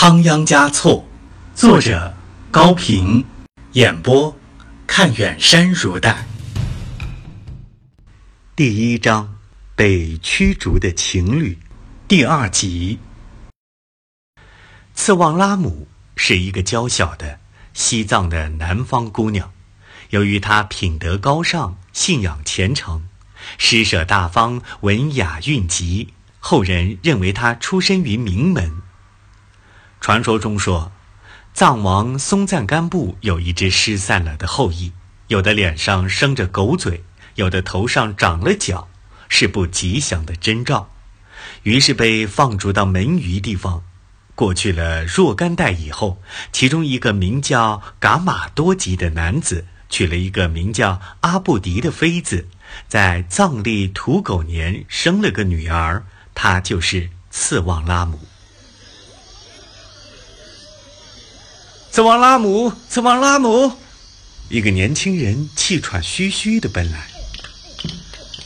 仓央嘉措，作者高平，演播看远山如黛。第一章：被驱逐的情侣，第二集。次旺拉姆是一个娇小的西藏的南方姑娘，由于她品德高尚、信仰虔诚、施舍大方、文雅韵极，后人认为她出身于名门。传说中说，藏王松赞干布有一只失散了的后裔，有的脸上生着狗嘴，有的头上长了角，是不吉祥的征兆。于是被放逐到门隅地方。过去了若干代以后，其中一个名叫噶玛多吉的男子娶了一个名叫阿布迪的妃子，在藏历土狗年生了个女儿，她就是次旺拉姆。次旺拉姆，次旺拉姆，一个年轻人气喘吁吁地奔来。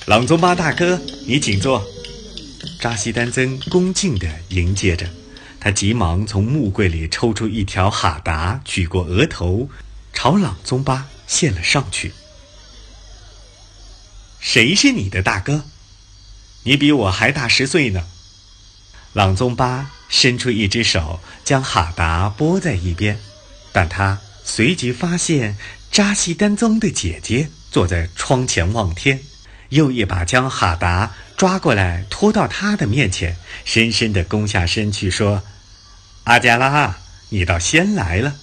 朗宗巴大哥，你请坐。扎西丹增恭敬地迎接着，他急忙从木柜里抽出一条哈达，举过额头，朝朗宗巴献了上去。谁是你的大哥？你比我还大十岁呢。朗宗巴伸出一只手，将哈达拨在一边。但他随即发现扎西丹宗的姐姐坐在窗前望天，又一把将哈达抓过来拖到他的面前，深深地躬下身去说：“阿加拉，你倒先来了。”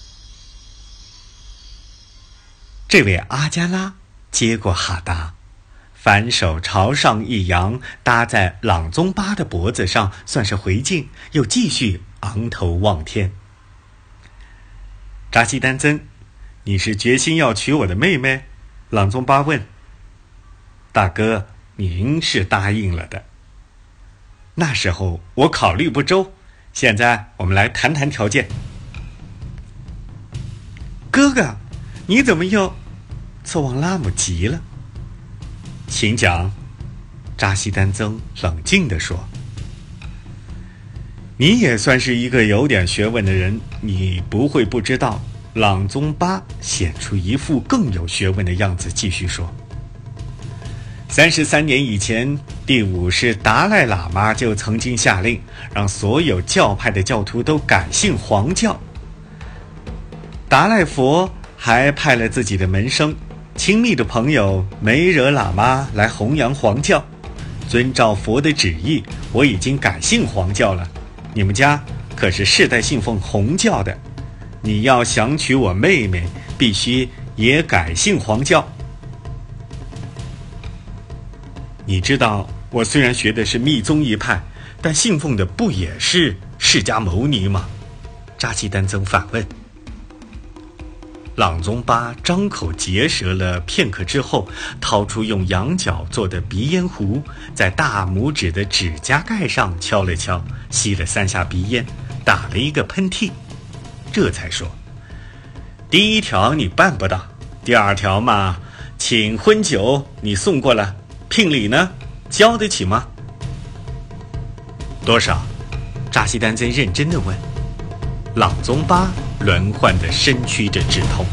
这位阿加拉接过哈达，反手朝上一扬，搭在朗宗巴的脖子上，算是回敬，又继续昂头望天。扎西丹增，你是决心要娶我的妹妹？朗宗巴问。大哥，您是答应了的。那时候我考虑不周，现在我们来谈谈条件。哥哥，你怎么又？策旺拉姆急了。请讲，扎西丹增冷静地说。你也算是一个有点学问的人，你不会不知道。朗宗巴显出一副更有学问的样子，继续说：“三十三年以前，第五世达赖喇嘛就曾经下令，让所有教派的教徒都改信黄教。达赖佛还派了自己的门生、亲密的朋友梅惹喇嘛来弘扬黄教。遵照佛的旨意，我已经改信黄教了。”你们家可是世代信奉红教的，你要想娶我妹妹，必须也改信黄教。你知道，我虽然学的是密宗一派，但信奉的不也是释迦牟尼吗？扎基丹增反问。朗宗巴张口结舌了片刻之后，掏出用羊角做的鼻烟壶，在大拇指的指甲盖上敲了敲，吸了三下鼻烟，打了一个喷嚏，这才说：“第一条你办不到，第二条嘛，请婚酒你送过来，聘礼呢，交得起吗？多少？”扎西丹增认真的问。朗宗巴。轮换的身躯着直痛，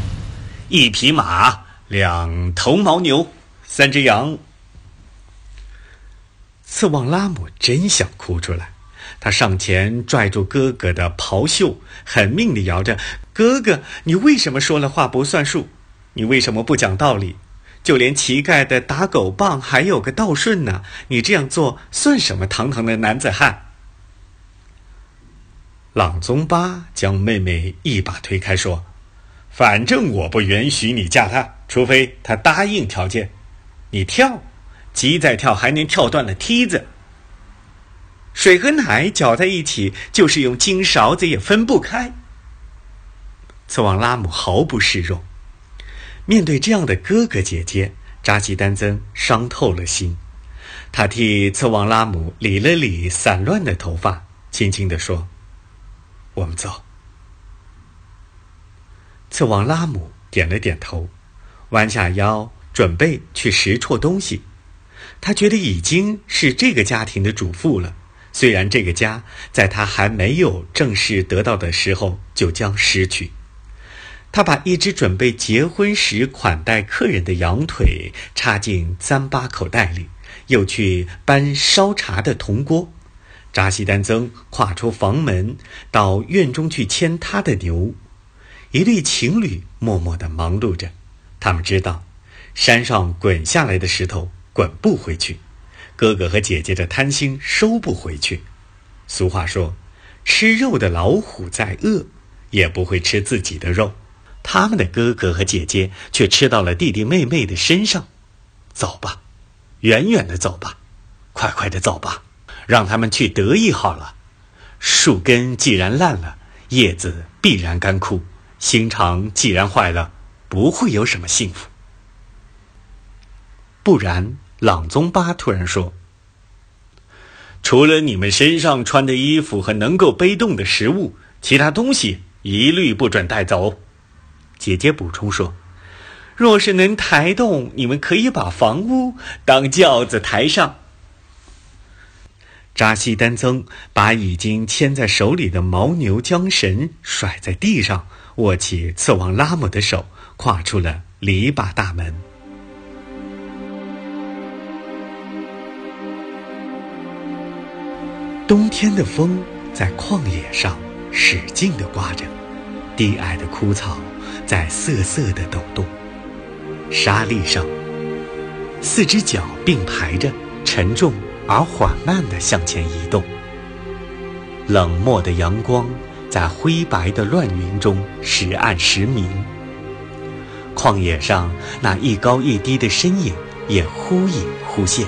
一匹马，两头牦牛，三只羊。次旺拉姆真想哭出来，他上前拽住哥哥的袍袖，狠命地摇着：“哥哥，你为什么说了话不算数？你为什么不讲道理？就连乞丐的打狗棒还有个道顺呢？你这样做算什么堂堂的男子汉？”朗宗巴将妹妹一把推开，说：“反正我不允许你嫁他，除非他答应条件。你跳，鸡再跳还能跳断了梯子。水和奶搅在一起，就是用金勺子也分不开。”次旺拉姆毫不示弱。面对这样的哥哥姐姐，扎基丹增伤透了心。他替次旺拉姆理了理散乱的头发，轻轻地说。我们走。次旺拉姆点了点头，弯下腰准备去拾掇东西。他觉得已经是这个家庭的主妇了，虽然这个家在他还没有正式得到的时候就将失去。他把一只准备结婚时款待客人的羊腿插进糌粑口袋里，又去搬烧茶的铜锅。扎西丹增跨出房门，到院中去牵他的牛。一对情侣默默地忙碌着，他们知道，山上滚下来的石头滚不回去，哥哥和姐姐的贪心收不回去。俗话说：“吃肉的老虎再饿，也不会吃自己的肉。”他们的哥哥和姐姐却吃到了弟弟妹妹的身上。走吧，远远的走吧，快快的走吧，让他们去得意好了。树根既然烂了，叶子必然干枯。心肠既然坏了，不会有什么幸福。不然，朗宗巴突然说：“除了你们身上穿的衣服和能够背动的食物，其他东西一律不准带走。”姐姐补充说：“若是能抬动，你们可以把房屋当轿子抬上。”扎西丹增把已经牵在手里的牦牛缰绳甩在地上。握起刺王拉姆的手，跨出了篱笆大门。冬天的风在旷野上使劲的刮着，低矮的枯草在瑟瑟的抖动。沙砾上，四只脚并排着，沉重而缓慢的向前移动。冷漠的阳光。在灰白的乱云中时暗时明，旷野上那一高一低的身影也忽隐忽现。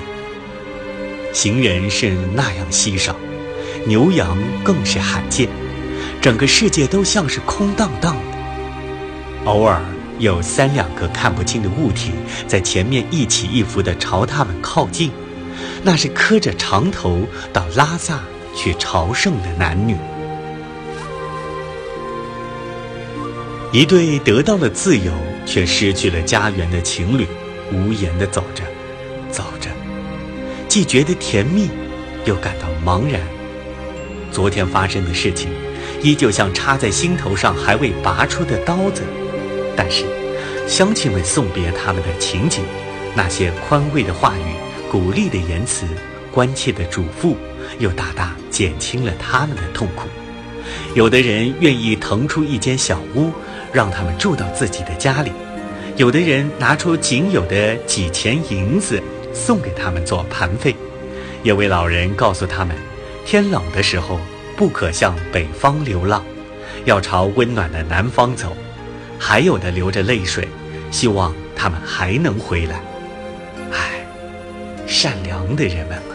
行人是那样稀少，牛羊更是罕见，整个世界都像是空荡荡的。偶尔有三两个看不清的物体在前面一起一伏地朝他们靠近，那是磕着长头到拉萨去朝圣的男女。一对得到了自由却失去了家园的情侣，无言地走着，走着，既觉得甜蜜，又感到茫然。昨天发生的事情，依旧像插在心头上还未拔出的刀子。但是，乡亲们送别他们的情景，那些宽慰的话语、鼓励的言辞、关切的嘱咐，又大大减轻了他们的痛苦。有的人愿意腾出一间小屋。让他们住到自己的家里，有的人拿出仅有的几钱银子送给他们做盘费，有位老人告诉他们，天冷的时候不可向北方流浪，要朝温暖的南方走，还有的流着泪水，希望他们还能回来。善良的人们。